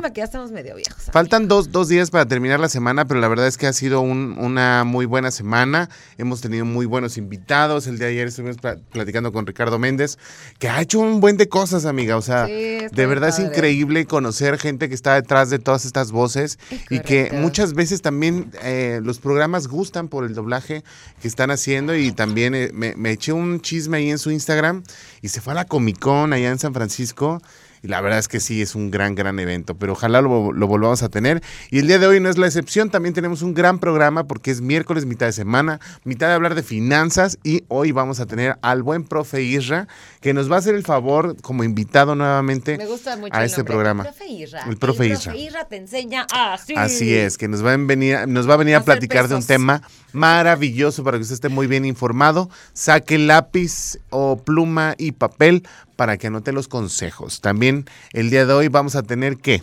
Lástima que ya estamos medio viejos. Faltan dos, dos días para terminar la semana, pero la verdad es que ha sido un- una muy buena semana. Hemos tenido muy buenos invitados. El día de ayer estuvimos pla- platicando con Ricardo Méndez, que ha hecho un buen de cosas, amiga. O sea, Sí, de verdad es increíble conocer gente que está detrás de todas estas voces y que muchas veces también eh, los programas gustan por el doblaje que están haciendo y también eh, me, me eché un chisme ahí en su Instagram y se fue a la Comic Con allá en San Francisco. Y la verdad es que sí, es un gran, gran evento, pero ojalá lo, lo volvamos a tener. Y el día de hoy no es la excepción, también tenemos un gran programa porque es miércoles, mitad de semana, mitad de hablar de finanzas y hoy vamos a tener al buen profe Isra, que nos va a hacer el favor como invitado nuevamente Me gusta mucho a el este nombre. programa. El profe Isra. El profe el Isra. profe Isra te enseña así. Así es, que nos va a venir, nos va a venir a platicar de un tema maravilloso para que usted esté muy bien informado. Saque lápiz o pluma y papel para que anote los consejos. También el día de hoy vamos a tener que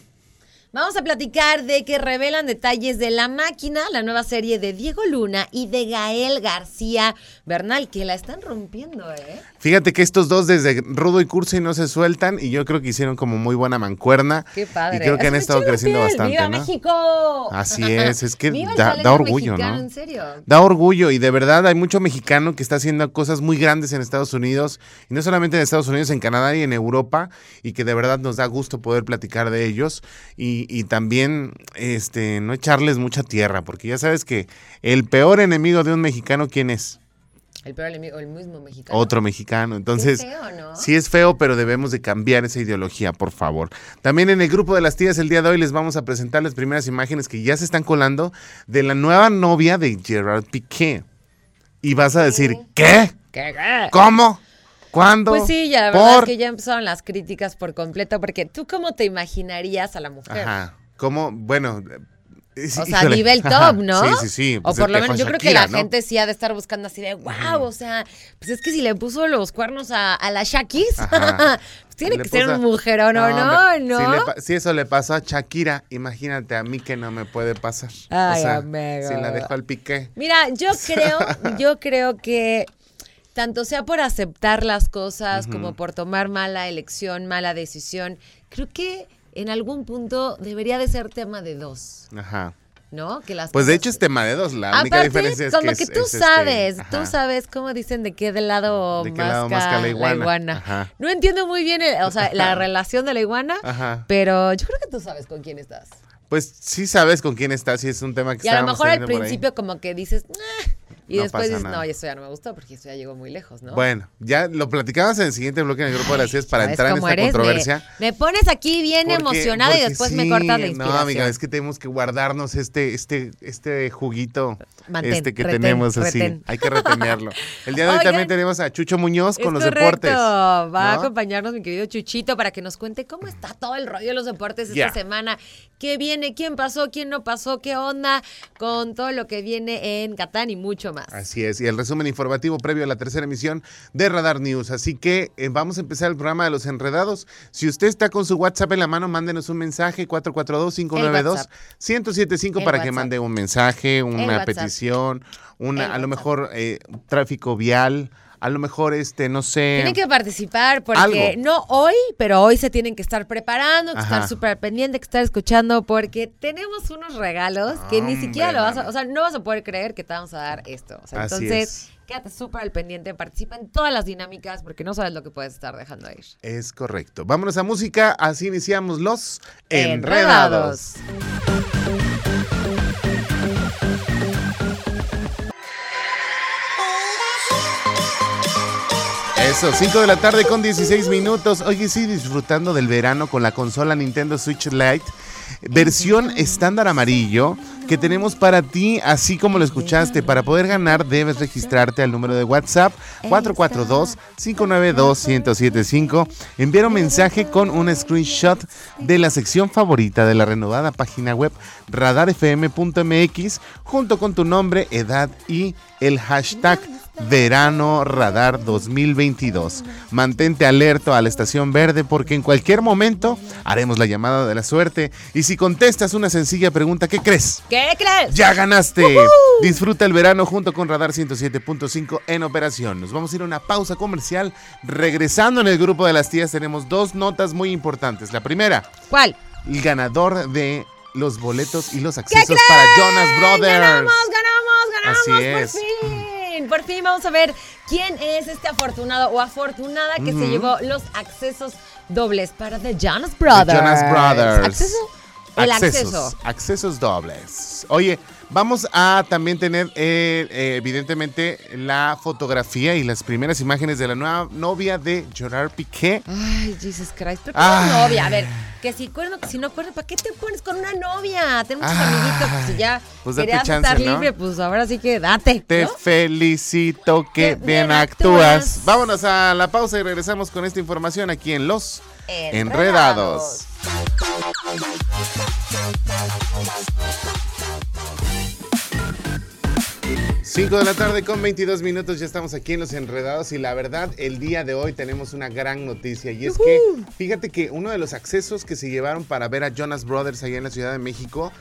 Vamos a platicar de que revelan detalles de La Máquina, la nueva serie de Diego Luna y de Gael García Bernal, que la están rompiendo, ¿eh? Fíjate que estos dos desde Rudo y Cursi no se sueltan y yo creo que hicieron como muy buena mancuerna. Qué padre. Y creo que han Es estado creciendo bastante, ¡Viva ¿no? México! Así es, es que da, orgullo, mexicano, ¿no? En serio. Da orgullo y de verdad hay mucho mexicano que está haciendo cosas muy grandes en Estados Unidos y no solamente en Estados Unidos, en Canadá y en Europa y que de verdad nos da gusto poder platicar de ellos y, y también este no echarles mucha tierra porque ya sabes que el peor enemigo de un mexicano quién es El peor enemigo, el mismo mexicano. otro mexicano entonces Qué feo, ¿no? Sí es feo, pero debemos de cambiar esa ideología, por favor. También en el grupo de las tías el día de hoy les vamos a presentar las primeras imágenes que ya se están colando de la nueva novia de Gerard Piqué. Y vas a decir, ¿qué? ¿Qué, qué? ¿Cómo? ¿Cuándo? Pues sí, ya la verdad ¿Por? es que ya empezaron las críticas por completo, porque tú cómo te imaginarías a la mujer. Ajá. ¿Cómo? Bueno. eh, O sea, a nivel top. ¿no? Sí, sí, sí. O Pues por lo dejó menos yo creo que la ¿no? gente sí ha de estar buscando así de, wow, o sea, pues es que si le puso los cuernos a, a la Shakis, pues tiene Le que ser un mujerón, ¿no? No, no. Si, le pa- si eso le pasó a Shakira, imagínate a mí que no me puede pasar. Ay, o sea, amigo. si la dejo al piqué. Mira, yo creo, yo creo que tanto sea por aceptar las cosas como por tomar mala elección, mala decisión, creo que en algún punto debería de ser tema de dos, Ajá. ¿no? Que las Pues de hecho es tema de dos. La única diferencia es como que, que, es- tú es, este, sabes, tú sabes cómo dicen de qué del lado De qué lado masca la iguana. Ajá. No entiendo muy bien, el- o sea, la relación de la iguana, Ajá. pero yo creo que tú sabes con quién estás. Pues sí sabes con quién estás y es un tema que Y a lo mejor al principio como que dices, y No después dices, nada. no, eso ya no me gustó porque eso ya llegó muy lejos, ¿no? Bueno, ya lo platicamos en el siguiente bloque en el grupo de las 10 para ¿Sabes entrar en esta eres? Controversia. Me, pones aquí bien Porque- emocionada y después sí, me cortas la inspiración. No, amiga, es que tenemos que guardarnos este, este, este juguito Mantén, este que retén, tenemos así. Hay que retenerlo. El día de hoy Oigan. también tenemos a Chucho Muñoz con los correcto. deportes. Va a ¿no? acompañarnos mi querido Chuchito para que nos cuente cómo está todo el rollo de los deportes esta semana. ¿Qué viene? ¿Quién pasó? ¿Quién no pasó? ¿Qué onda? Con todo lo que viene en Catán y mucho más. Así es, y el resumen informativo previo a la tercera emisión de Radar News. Así que eh, vamos a empezar el programa de los enredados. Si usted está con su WhatsApp en la mano, mándenos un mensaje 442-592-1075 El para que mande un mensaje, una petición, una, a lo mejor eh, tráfico vial, a lo mejor este, no sé. Tienen que participar porque algo. no hoy, pero hoy se tienen que estar preparando, que Ajá. estar súper pendiente, que estar escuchando porque tenemos unos regalos que ni siquiera lo vas a, o sea, no vas a poder creer que te vamos a dar esto. O sea, Así entonces, es. quédate súper al pendiente, participa en todas las dinámicas porque no sabes lo que puedes estar dejando ir. Es correcto. Vámonos a música, así iniciamos los Enredados. enredados. Eso, 5 de la tarde con 16 minutos. Oye, sí, disfrutando del verano con la consola Nintendo Switch Lite, versión estándar amarillo que tenemos para ti, así como lo escuchaste. Para poder ganar debes registrarte al número de WhatsApp 442-592-1075. Enviar un mensaje con un screenshot de la sección favorita de la renovada página web radarfm.mx junto con tu nombre, edad y el hashtag Verano Radar 2022. Mantente alerto a la estación verde porque en cualquier momento haremos la llamada de la suerte y si contestas una sencilla pregunta, ¿qué crees? ¿Qué crees? ¡Ya ganaste! Disfruta el verano junto con Radar 107.5 en operación. Nos vamos a ir a una pausa comercial. Regresando en el grupo de las tías tenemos dos notas muy importantes. La primera, ¿Cuál? el ganador de los boletos y los accesos para Jonas Brothers. ¡Ganamos, ganamos, ganamos! Así es. Por fin, por fin vamos a ver quién es este afortunado o afortunada que se llevó los accesos dobles para The Jonas Brothers. Jonas Brothers. ¿Acceso? El accesos, acceso. accesos dobles. Oye, vamos a también tener, eh, eh, evidentemente, la fotografía y las primeras imágenes de la nueva novia de Gerard Piqué. Ay, Jesus Christ. ¿Pero qué novia? A ver, que si cuerno, que si no cuerno, ¿para qué te pones con una novia? Ten muchos Ay. amiguitos. Pues si ya Pues querías chance, estar ¿no? libre, pues ahora sí que date. Te ¿no? felicito que bien bien actúas. actúas. Vámonos a la pausa y regresamos con esta información aquí en Los Enredados. Enredados. 5 de la tarde con 22 minutos, ya estamos aquí en Los Enredados y la verdad, el día de hoy tenemos una gran noticia y es que, fíjate que uno de los accesos que se llevaron para ver a Jonas Brothers allá en la Ciudad de México,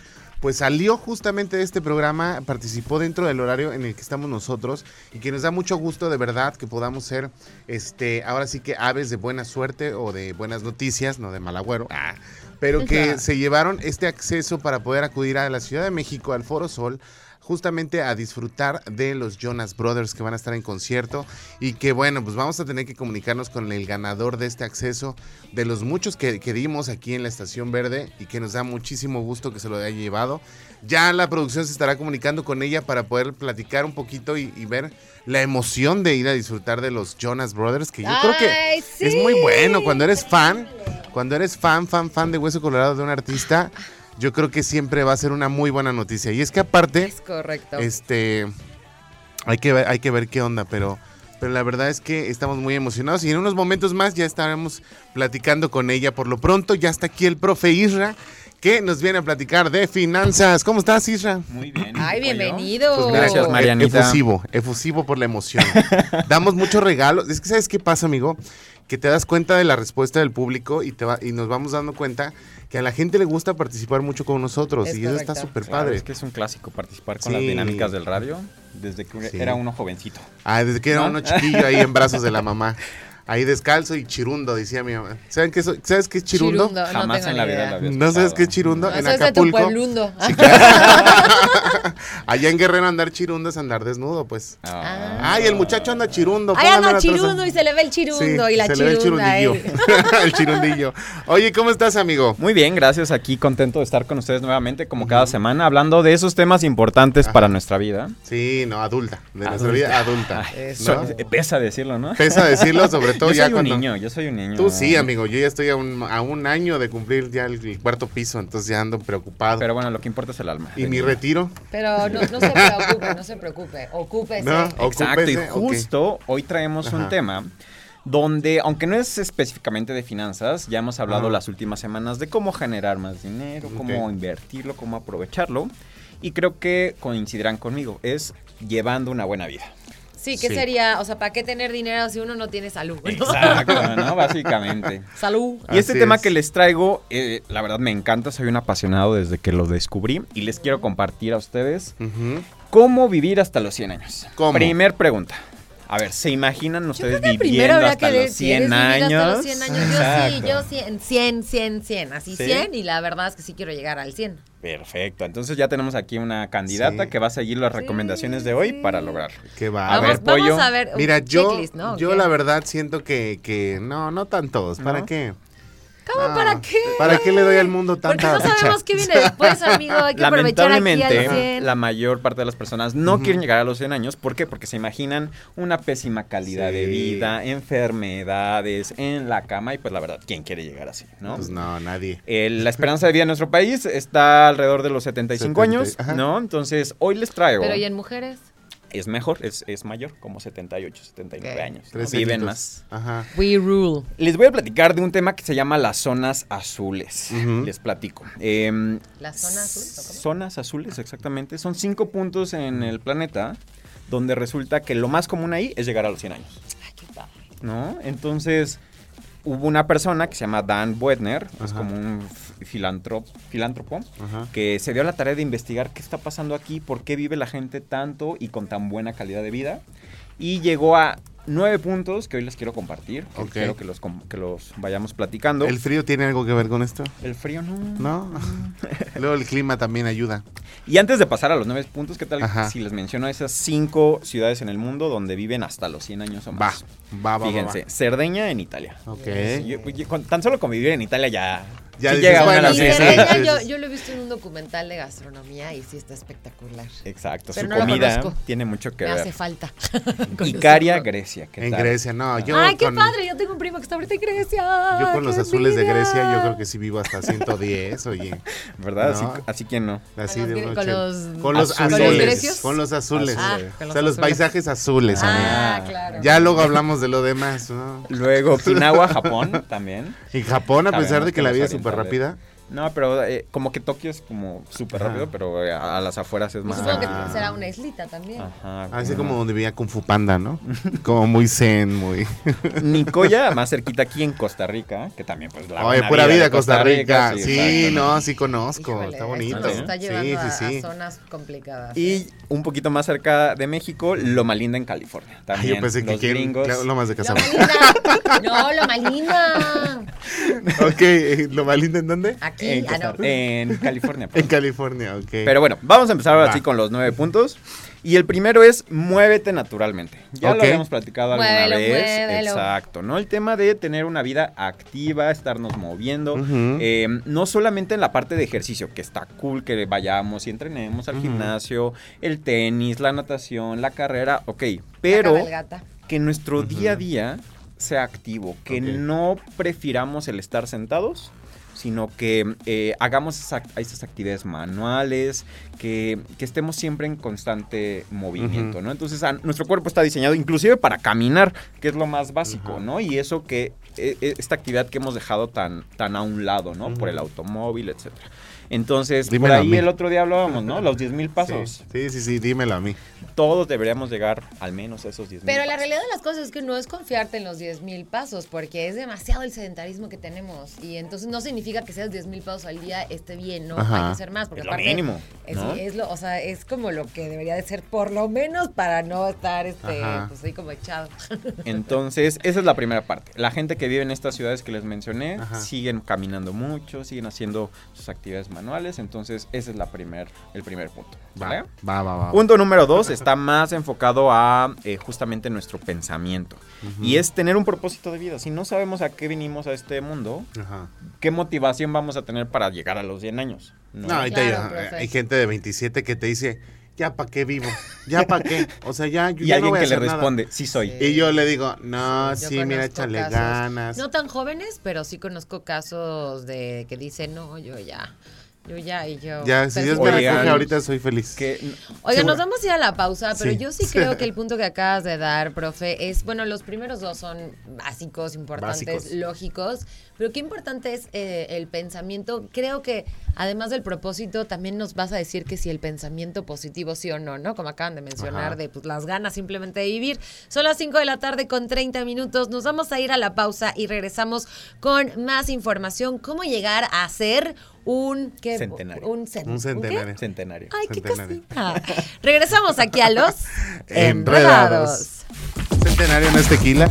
pues salió justamente de este programa, participó dentro del horario en el que estamos nosotros y que nos da mucho gusto de verdad que podamos ser, este, ahora sí que aves de buena suerte o de buenas noticias, no de mal agüero, ah, pero que se llevaron este acceso para poder acudir a la Ciudad de México, al Foro Sol, justamente a disfrutar de los Jonas Brothers que van a estar en concierto y que bueno, pues vamos a tener que comunicarnos con el ganador de este acceso, de los muchos que, que dimos aquí en la Estación Verde y que nos da muchísimo gusto que se lo haya llevado. Ya la producción se estará comunicando con ella para poder platicar un poquito y, y ver la emoción de ir a disfrutar de los Jonas Brothers, que yo creo que es muy bueno cuando eres fan, cuando eres fan, fan, fan de Hueso Colorado de un artista. Yo creo que siempre va a ser una muy buena noticia. Y es que aparte, Es correcto. este, hay que ver, hay que ver qué onda, pero, pero la verdad es que estamos muy emocionados y en unos momentos más ya estaremos platicando con ella. Por lo pronto ya está aquí el profe Isra que nos viene a platicar de finanzas. ¿Cómo estás, Isra? Muy bien. Ay, bienvenido. Pues Gracias, Marianita. Efusivo, efusivo por la emoción. Damos muchos regalos. Es que, ¿sabes qué pasa, amigo? Que te das cuenta de la respuesta del público y, te va, y nos vamos dando cuenta que a la gente le gusta participar mucho con nosotros. Es y eso está súper Claro, padre. es que es un clásico participar con Sí. las dinámicas del radio desde que Sí. era uno jovencito. Ah, desde que era ¿No? uno chiquillo ahí en brazos de la mamá. Ahí descalzo y chirundo, decía mi mamá. ¿Saben qué, ¿Sabes qué es chirundo? Jamás en la vida la ¿No sabes qué es chirundo? No, en soy de tu Acapulco. Sí, claro. Allá en Guerrero andar chirundo es andar desnudo, pues. Ah. Ay, el muchacho anda chirundo. Ahí pónganme anda chirundo y se le ve el chirundo Sí, y la se le ve el chirunda. chirundillo. eh. el chirundillo. Oye, ¿cómo estás, amigo? Muy bien, gracias. Aquí contento de estar con ustedes nuevamente, como cada semana, hablando de esos temas importantes Ajá. para nuestra vida. Sí, no, adulta. De nuestra vida adulta. Ay, ¿no? so- eh, Pesa decirlo, ¿no? Pesa decirlo, sobre todo yo ya soy un niño, yo soy un niño. Tú sí, amigo. Yo ya estoy a un, a un año de cumplir ya el, el cuarto piso, entonces ya ando preocupado. Pero bueno, lo que importa es el alma. ¿Y mi niño. retiro? Pero no, no se preocupe, no se preocupe. Ocúpese. No. Exacto, y Ocúpese, justo hoy traemos Ajá. un tema donde, aunque no es específicamente de finanzas, ya hemos hablado Ajá. las últimas semanas de cómo generar más dinero, cómo invertirlo, cómo aprovecharlo. Y creo que coincidirán conmigo, es llevando una buena vida. Sí, ¿qué Sí. sería? O sea, ¿para qué tener dinero si uno no tiene salud? no? Exacto, ¿no? Básicamente. Salud. Y este tema que les traigo, eh, la verdad me encanta, soy un apasionado desde que lo descubrí y les quiero compartir a ustedes cómo vivir hasta los 100 años. ¿Cómo? Primer pregunta. A ver, ¿se imaginan ustedes que viviendo hasta que los si 100 eres vivir años? hasta los 100 años. Yo sí, Exacto. yo 100, 100, 100, 100. Así ¿Sí? 100 y la verdad es que sí quiero llegar al 100. Perfecto, entonces ya tenemos aquí una candidata Sí. que va a seguir las recomendaciones de hoy sí. para lograrlo. Qué va. A vamos, ver, pollo. vamos a ver Mira, yo, checklist, ¿no? yo ¿Qué? la verdad siento que, que no, no tantos. ¿Para ¿No? qué? ¿Cómo No. para qué? ¿Para qué le doy al mundo Porque tanta no sabemos qué viene después, amigo. Hay que aprovechar aquí al Lamentablemente, 100. la mayor parte de las personas no Ujú. quieren llegar a los 100 años. ¿Por qué? Porque se imaginan una pésima calidad de Sí. vida, enfermedades, en la cama y pues la verdad, ¿quién quiere llegar así? ¿no? Pues no, nadie. Eh, la esperanza de vida en nuestro país está alrededor de los 75 70, años, ajá. ¿no? Entonces, hoy les traigo... Pero ¿y en mujeres? Es mejor, es, es mayor, como 78, 79 Ok. años. Viven más. Ajá. We rule. Les voy a platicar de un tema que se llama las zonas azules. Les platico. Em, ¿Las zonas azules, o cómo? Zonas azules, exactamente. Son cinco puntos en el planeta donde resulta que lo más común ahí es llegar a los 100 años. Ay, qué padre. ¿No? Entonces, hubo una persona que se llama Dan Buettner, es como un filántropo, filántropo que se dio a la tarea de investigar qué está pasando aquí, por qué vive la gente tanto y con tan buena calidad de vida. y llegó a nueve puntos que hoy les quiero compartir. que. Quiero que los, que los vayamos platicando. ¿El frío tiene algo que ver con esto? El frío no. ¿No? Luego el clima también ayuda. Y antes de pasar a los nueve puntos, ¿qué tal Ajá. si les menciono esas cinco ciudades en el mundo donde viven hasta los 100 años o más? va, va, va, Fíjense, va. Cerdeña en Italia. Ok. Yo- yo- con- tan solo convivir en Italia ya, Ya sí dices, llega bueno, la Y sí, sí, Cerdeña, sí, yo, lo he visto en un documental de gastronomía y sí está espectacular. Exacto, Pero su no comida tiene mucho que Me hace ver. falta. Icaria. Grecia. ¿qué En? Grecia, no, yo Ay, qué con, padre. Yo tengo un primo que está ahorita en Grecia. yo con los ¡Qué azules de! Grecia, yo creo que sí vivo hasta 110, oye. ¿Verdad? No. Así, así que no. Así Con de con los- con los ¿Con los azules. Con los azules. Ah, o sea, los paisajes azules, Ah, amigo. claro. Ya luego hablamos de lo demás, ¿no? Luego, Okinawa, Japón también. En Japón, a pesar de que la vida es súper rápida. No, pero eh, como que Tokio es como súper rápido, pero eh, a, a las afueras es Y más... Supongo que Ah. será una islita también. Ajá. Así como- como donde vivía Kung Fu Panda, ¿no? Como muy zen, muy... Nicoya, más cerquita aquí en Costa Rica, que también pues la Oye, pura vida de Costa Rica. Sí, exacto, no, sí conozco. Híjole, Está bonito. nos está llevando Sí, a, sí, sí. a zonas complicadas. Y un poquito más cerca de México, Loma Linda en California. Ay, También yo pensé que los quién- gringos. claro, Lomas de Loma Casablanca. Linda. No, Loma Linda. ok, eh, ¿lo más lindo en dónde? Aquí, En, ah, no. en California. En. California, ok. Pero bueno, vamos a empezar ahora sí con los nueve puntos. Y el primero es muévete naturalmente. Ya lo habíamos platicado alguna Muévelo, vez. muévelo. Exacto, ¿no? El tema de tener una vida activa, estarnos moviendo. Eh, no solamente en la parte de ejercicio, que está cool que vayamos y entrenemos al gimnasio, el tenis, la natación, la carrera, ok. Pero que nuestro día a día sea activo, que no prefiramos el estar sentados, sino que eh, hagamos esa- esas actividades manuales, que, que estemos siempre en constante movimiento. ¿no? Entonces, a- nuestro cuerpo está diseñado inclusive para caminar, que es lo más básico. ¿no? Y eso que, eh, eh, esta actividad que hemos dejado tan, tan a un lado, ¿no? Por el automóvil, etcétera. Entonces, Dímelo por ahí el otro día hablábamos, ¿no? Los 10 mil pasos. Sí, sí, sí, sí, dímelo a mí. Todos deberíamos llegar al menos a esos 10 mil Pero la realidad de las cosas es que no es confiarte en los 10 mil pasos, porque es demasiado el sedentarismo que tenemos. Y entonces no significa que seas 10 mil pasos al día esté bien, ¿no? Ajá. Hay que hacer más, porque Es lo aparte. mínimo, Es, ¿no? es lo, o sea, es como lo que debería de ser, por lo menos, para no estar este, Ajá. pues ahí como echado. Entonces, esa es la primera parte. La gente que vive en estas ciudades que les mencioné Ajá. siguen caminando mucho, siguen haciendo sus actividades manuales. Entonces, ese es la primer, el primer punto. Va, ¿vale? va, va, va. Punto número dos está más enfocado a eh, justamente nuestro pensamiento. Y es tener un propósito de vida. Si no sabemos a qué vinimos a este mundo, Ajá. ¿qué motivación vamos a tener para llegar a los 100 años? No, ahorita Claro, ya, profe. hay gente de 27 que te dice, ya para qué vivo, ya para qué. O sea, ya, yo y ya no alguien voy a que le nada. responde, sí soy. Sí. Y yo le digo, no, sí, mira, échale casos, ganas. No tan jóvenes, pero sí conozco casos de que dicen, no, yo ya, yo ya, y yo. ya, si Dios me recoge ahorita soy feliz. Que, Oiga, nos vamos a ir a la pausa, pero Sí. yo sí creo que el punto que acabas de dar, profe, es, bueno, los primeros dos son básicos, importantes, Básicos. lógicos, pero qué importante es eh, el pensamiento. Creo que además del propósito, también nos vas a decir que si el pensamiento positivo sí o no, ¿no? Como acaban de mencionar, Ajá. de pues, las ganas simplemente de vivir. Son las 5 de la tarde con 30 minutos. Nos vamos a ir a la pausa y regresamos con más información. ¿Cómo llegar a ser un... ¿qué? Centenario. Un, cen- Un qué? centenario. centenario. Ay, qué Centenario. cosita. Regresamos aquí a los Enredados. enredados. Centenario no es tequila.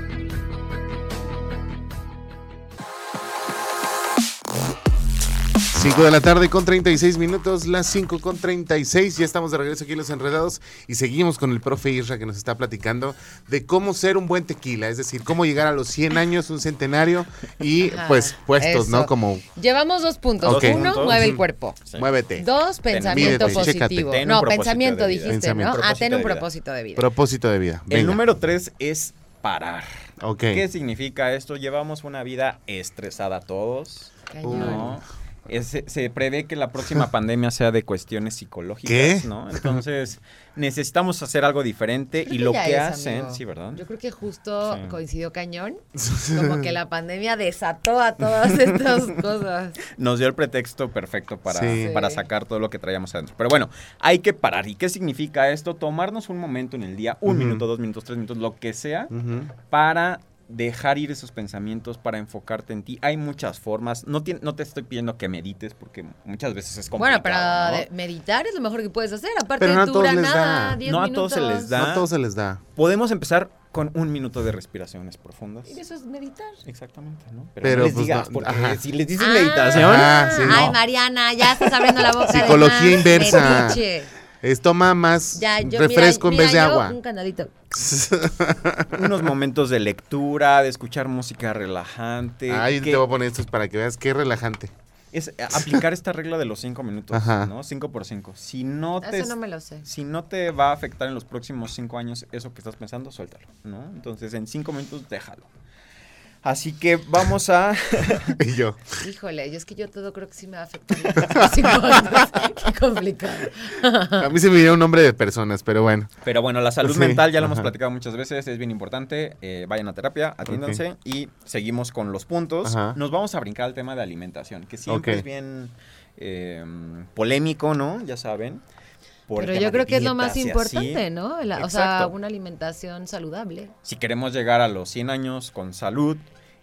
Cinco de la tarde con 36 minutos, las 5 con 36. Ya estamos de regreso aquí en Los Enredados y seguimos con el profe Isra que nos está platicando de cómo ser un buen tequila, es decir, cómo llegar a los 100 años, un centenario y Ajá, pues puestos, ¿no? Como Llevamos dos puntos. Uno, Puntos. mueve el cuerpo. Sí. muévete. Dos, pensamiento Mídete, positivo. No, pensamiento dijiste, Pensamiento. ¿no? Ah, ten un propósito de vida. Propósito de vida. El número tres es parar. Ok. ¿Qué significa esto? Llevamos una vida estresada todos. Cañón. ¿no? Es- se, se prevé que la próxima pandemia sea de cuestiones psicológicas, ¿Qué? ¿no? Entonces, necesitamos hacer algo diferente Creo y que lo que es, hacen, amigo. sí, ¿verdad? Yo creo que justo Sí. coincidió cañón. Como que la pandemia desató a todas estas cosas. Nos dio el pretexto perfecto para, Sí. para sacar todo lo que traíamos adentro. Pero bueno, hay que parar. ¿Y qué significa esto? Tomarnos un momento en el día, un minuto, dos minutos, tres minutos, lo que sea, para dejar ir esos pensamientos, para enfocarte en ti. Hay muchas formas. No, tien- no te estoy pidiendo que medites porque muchas veces es complicado. Bueno, para ¿no? de- meditar es lo mejor que puedes hacer. Aparte, Pero no a dura todos les nada, da. 10 No a todos se les da. No a todos se les da. Podemos empezar con un minuto de respiraciones profundas. Y eso es meditar. Exactamente, ¿no? Pero, Pero, no les pues, digas, no, porque ajá. si les dices Ah, meditación, Ah, sí, Ay. Mariana, ya estás abriendo la boca. de Psicología más, inversa. metiche. Es toma más Ya, yo, refresco mira, en vez de yo, agua. Un candadito. unos momentos de lectura, de escuchar música relajante. Que te voy a poner estos para que veas qué relajante. Es eh, aplicar esta regla de los cinco minutos, Ajá. ¿no? Cinco por cinco. Si no te... Eso no me lo sé. Si no te va a afectar en los próximos cinco años eso que estás pensando, suéltalo, ¿no? Entonces, en cinco minutos, déjalo. Así que vamos a... Y yo. Híjole, yo es que yo todo creo que sí me va a afectar. Qué complicado. A mí se me dio un nombre de personas, pero bueno. Pero bueno, la salud Sí, mental ya lo hemos ajá. platicado muchas veces, es bien importante. eh, vayan a terapia, atiéndanse y seguimos con los puntos. Ajá. Nos vamos a brincar al tema de alimentación, que siempre es bien eh, polémico, ¿no? Ya saben. Pero yo creo que es lo más importante, así. ¿no? La- o sea, una alimentación saludable. Si queremos llegar a los 100 años con salud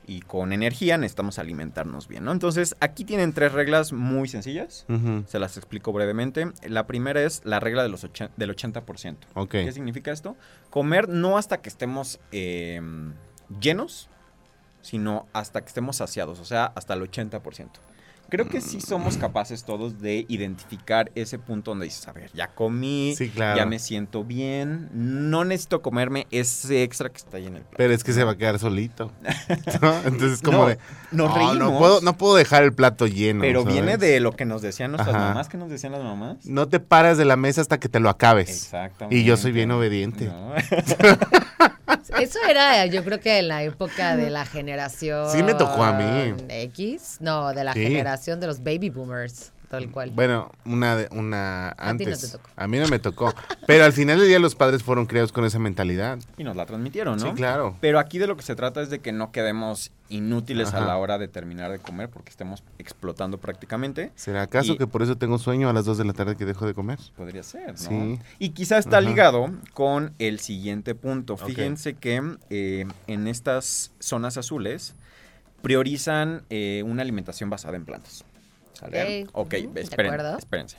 y con energía, necesitamos alimentarnos bien, ¿no? Entonces, aquí tienen tres reglas muy sencillas. Se las explico brevemente. La primera es la regla de los del 80%. Ok. ¿Qué significa esto? Comer no hasta que estemos eh, llenos, sino hasta que estemos saciados, o sea, hasta el 80%. Creo que sí somos capaces todos de identificar ese punto donde dices, a ver, ya comí, Sí, claro. ya me siento bien, no necesito comerme ese extra que está ahí en el plato. Pero es que se va a quedar solito. ¿no? Entonces, como No, de. nos "No, puedo, no puedo dejar el plato lleno. pero ¿sabes? viene de lo que nos decían nuestras Ajá. mamás, ¿qué nos decían las mamás? No te paras de la mesa hasta que te lo acabes. Exactamente. Y yo soy bien obediente. No. Eso era, yo creo que en la época de la generación. Sí me tocó a mí. X, no, de la Sí. generación de los baby boomers, tal cual. Bueno, una, de- una A ti no antes. te tocó. A mí no me tocó. Pero al final del día los padres fueron criados con esa mentalidad. y nos la transmitieron, ¿no? Sí, claro. Pero aquí de lo que se trata es de que no quedemos inútiles a la hora de terminar de comer porque estemos explotando prácticamente. ¿Será acaso Y- que por eso tengo sueño a las 2 de la tarde que dejo de comer? Podría ser, ¿no? Sí. Y quizá está Ajá. ligado con el siguiente punto. Fíjense que eh, en estas zonas azules priorizan eh, una alimentación basada en plantas. ¿Sale? Ok. Ujú, de esperen, espérense.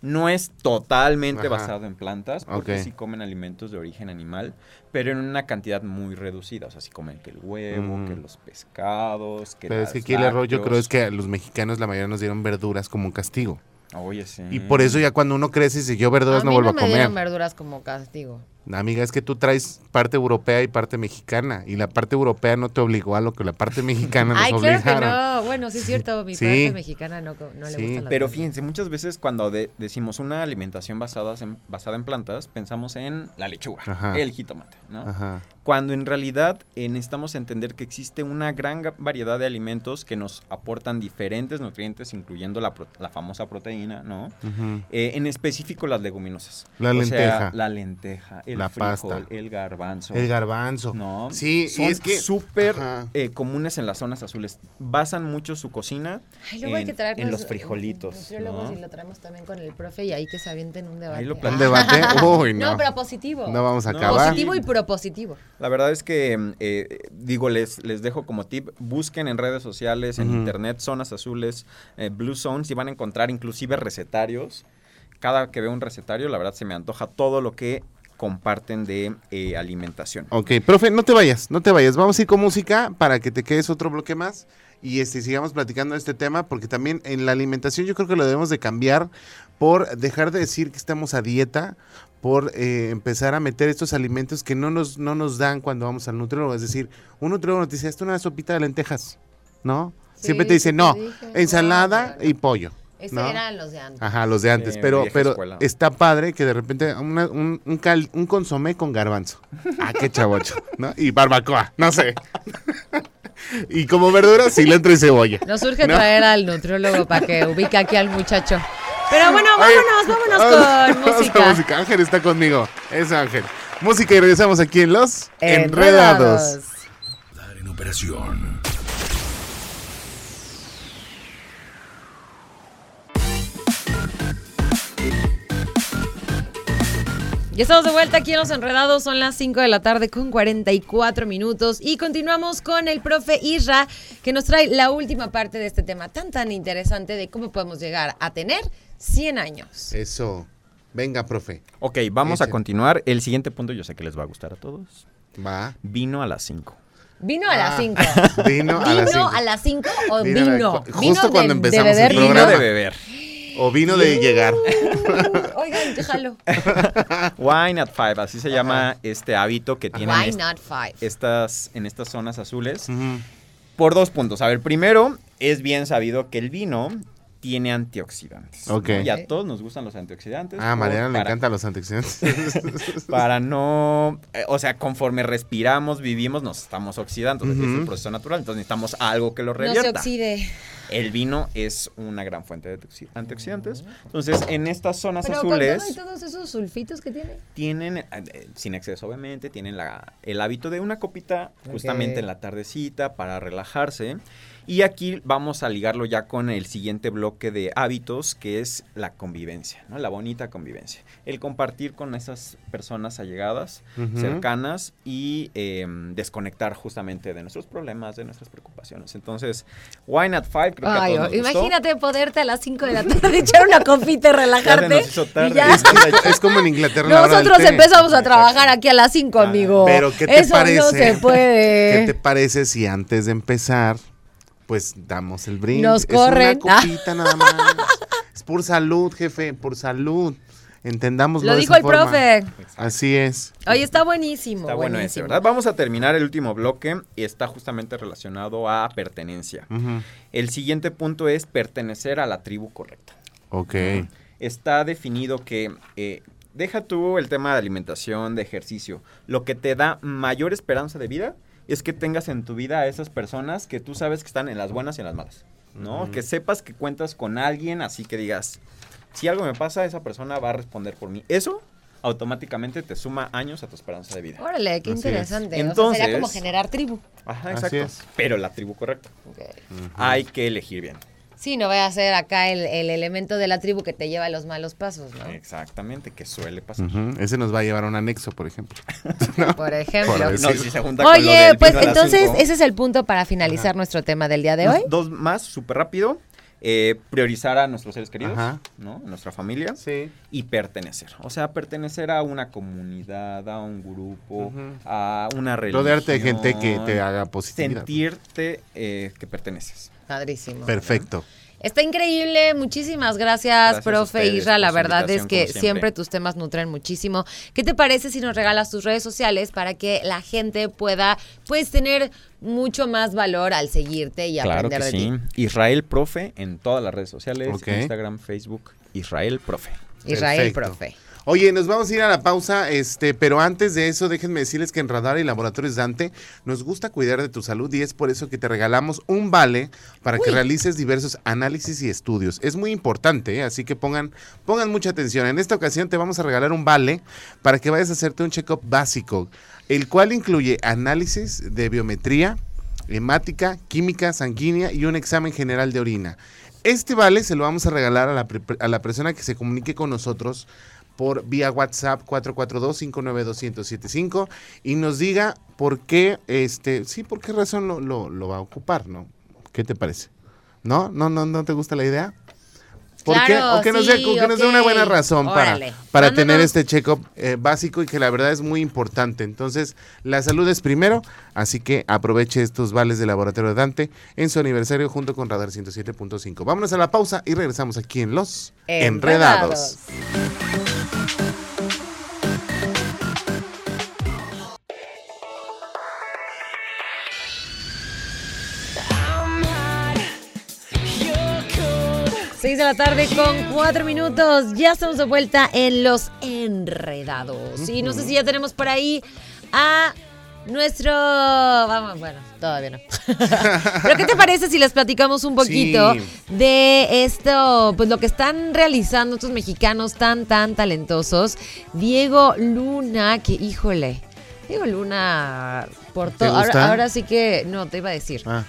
No es totalmente Ajá. basado en plantas, porque Ok. sí comen alimentos de origen animal, pero en una cantidad muy reducida. O sea, sí comen que el huevo, Mm. que los pescados, que Pero es que aquí el error yo creo es que a los mexicanos la mayoría nos dieron verduras como un castigo. Oye, sí. Y por eso ya cuando uno crece y dice yo verduras a no mí vuelvo no a me dieron comer. verduras como castigo. Amiga, es que tú traes parte europea y parte mexicana. Y la parte europea no te obligó a lo que la parte mexicana nos Ay, claro que no. Bueno, sí es cierto, mi Sí. parte mexicana no, no le Sí. gustan las Pero verduras. fíjense, muchas veces cuando de- decimos una alimentación basada en, basada en plantas, pensamos en la lechuga, Ajá. el jitomate, ¿no? Ajá. Cuando en realidad eh, necesitamos entender que existe una gran variedad de alimentos que nos aportan diferentes nutrientes, incluyendo la, la famosa proteína, ¿no? ujú. Eh, en específico las leguminosas. La O sea, lenteja. la lenteja, el La frijol, pasta. el garbanzo. El garbanzo. ¿no? Sí, Son y es que súper eh, comunes en las zonas azules. Basan mucho su cocina Ay, luego hay en, que en los frijolitos. nutriólogos ¿no? y lo traemos también con el profe y ahí que se avienten un debate. Ahí lo. ¿Un debate? Uy, no. No, pero positivo. No vamos a No, acabar. Positivo y propositivo. La verdad es que, eh, digo, les, les dejo como tip, busquen en redes sociales, en Ujú. internet, zonas azules, eh, blue zones, y van a encontrar inclusive recetarios. Cada que veo un recetario, la verdad se me antoja todo lo que comparten de eh, alimentación. Ok, profe, no te vayas, no te vayas. Vamos a ir con música para que te quedes otro bloque más y este, sigamos platicando de este tema, porque también en la alimentación yo creo que lo debemos de cambiar por dejar de decir que estamos a dieta, por eh, empezar a meter estos alimentos que no nos, no nos dan cuando vamos al nutriólogo. Es decir, un nutriólogo nos dice, esto es una sopita de lentejas, ¿no? Sí, Siempre te dice, no, dije, ensalada no, y pollo. Ese ¿no? eran los de antes. Ajá, los de antes, Sí, pero, pero escuela. está padre que de repente una- un, un, cal- un consomé con garbanzo. Ah, qué chavocho, ¿no? Y barbacoa, no sé. Y como verdura, cilantro y cebolla. Nos urge ¿No? traer al nutriólogo para que ubique aquí al muchacho. Pero bueno, Oye, vámonos, vámonos con vamos música. música. Ángel está conmigo. Es Ángel. Música y regresamos aquí en Los Enredados. Dar en operación. Ya estamos de vuelta aquí en Los Enredados, son las 5 de la tarde con 44 minutos y continuamos con el profe Isra que nos trae la última parte de este tema tan tan interesante de cómo podemos llegar a tener 100 años. Eso. Venga, profe. Ok, vamos a continuar. El siguiente punto yo sé que les va a gustar a todos. Va. Vino a las 5. Vino a las 5. Vino a las ¿Vino cinco. a las 5 o Vino a la- vino? justo ¿Vino cuando de- empezamos de beber el Vino programa. de beber. O vino de llegar. Oigan, déjalo. Wine at five, así se llama este hábito que tienen Why est- not five? estas, en estas zonas azules. Ujú. Por dos puntos. A ver, primero, es bien sabido que el vino tiene antioxidantes. Ok. ¿no? Y a todos nos gustan los antioxidantes. Ah, Mariana le encantan los antioxidantes. Para no, eh, o sea, conforme respiramos, vivimos, nos estamos oxidando. Es un proceso natural, entonces necesitamos algo que lo No se revierta. oxide. el vino es una gran fuente de antioxidantes. Entonces, en estas zonas Pero con azules todo todos esos sulfitos que tiene. tienen, eh, eh, sin exceso obviamente, tienen la, el hábito de una copita justamente en la tardecita para relajarse. Y aquí vamos a ligarlo ya con el siguiente bloque de hábitos, que es la convivencia, ¿no? La bonita convivencia. El compartir con esas personas allegadas, Ujú. cercanas y eh, desconectar justamente de nuestros problemas, de nuestras preocupaciones. Entonces, Wine at Five, creo que a Ay, todos nos gustó. imagínate poderte a las 5 de la tarde echar una copita y relajarte. Ya se nos hizo tarde. y ya. es, es como en Inglaterra. Nosotros empezamos a trabajar aquí a las 5, Ah, amigo. Pero ¿qué te Eso parece? no se puede. ¿Qué te parece si antes de empezar, pues damos el brindis? Nos Es corren. una copita nada más. es por salud, jefe, por salud. Entendámoslo Lo de dijo esa el forma. profe. Así es. Oye, está buenísimo. Está bueno ese, buenísimo. ¿verdad? Vamos a terminar el último bloque y está justamente relacionado a pertenencia. El siguiente punto es pertenecer a la tribu correcta. Ok. Está definido que eh, deja tú el tema de alimentación, de ejercicio. Lo que te da mayor esperanza de vida es que tengas en tu vida a esas personas que tú sabes que están en las buenas y en las malas. ¿no? Que sepas que cuentas con alguien, así que digas, si algo me pasa, esa persona va a responder por mí. Eso automáticamente te suma años a tu esperanza de vida. Órale, qué Así es. interesante. o sea, Entonces- sería como generar tribu. Ajá, Así exacto. es. Pero la tribu correcta. Ok. Hay que elegir bien. Sí, no vaya a ser acá el, el elemento de la tribu que te lleva a los malos pasos, ¿no? Exactamente, que suele pasar. Ese nos va a llevar a un anexo, por ejemplo. Por ejemplo. Por. No, si se junta con lo Oye, del pues entonces ese es el punto para finalizar nuestro tema del día de hoy. Dos más, súper rápido. Eh, priorizar a nuestros seres queridos, Ajá. ¿no? A nuestra familia. Sí. Y pertenecer. O sea, pertenecer a una comunidad, a un grupo, a una religión. Rodearte de gente que te haga positividad. Sentirte eh, que perteneces. Padrísimo. Perfecto. Está increíble, muchísimas gracias, profe Isra. La verdad es que siempre. siempre. tus temas nutren muchísimo. ¿Qué te parece si nos regalas tus redes sociales para que la gente pueda, pues, tener mucho más valor al seguirte y Claro aprender que de sí. ti? Israel Profe en todas las redes sociales. Instagram, Facebook, Israel Profe. Israel, Perfecto. profe. Oye, nos vamos a ir a la pausa, este, pero antes de eso, déjenme decirles que en Radar y Laboratorios Dante nos gusta cuidar de tu salud y es por eso que te regalamos un vale para que realices diversos análisis y estudios. Es muy importante, ¿eh? así que pongan, pongan mucha atención. En esta ocasión te vamos a regalar un vale para que vayas a hacerte un check-up básico, el cual incluye análisis de biometría, hemática, química sanguínea y un examen general de orina. Este vale se lo vamos a regalar a la, a la persona que se comunique con nosotros por vía WhatsApp 442-592-1075 y nos diga por qué, este, sí, por qué razón lo, lo- lo va a ocupar, ¿no? ¿Qué te parece? ¿No? ¿No, no, no te gusta la idea? ¿Por qué? O que nos dé, o que nos dé una buena razón para, Órale. para tener este check-up eh, básico y que la verdad es muy importante. Entonces, la salud es primero, así que aproveche estos vales de Laboratorio Dante en su aniversario junto con Radar 107.5. Vámonos a la pausa y regresamos aquí en Los Enredados. De la tarde con cuatro minutos. Ya estamos de vuelta en Los Enredados. Y no sé si ya tenemos por ahí a Nuestro. Vamos, bueno, todavía no. Pero, ¿qué te parece si les platicamos un poquito Sí. de esto? Pues lo que están realizando estos mexicanos tan, tan talentosos. Diego Luna, que híjole. Diego Luna, por ¿Te todo. Ahora, ahora sí que. No, te iba a decir. Ah,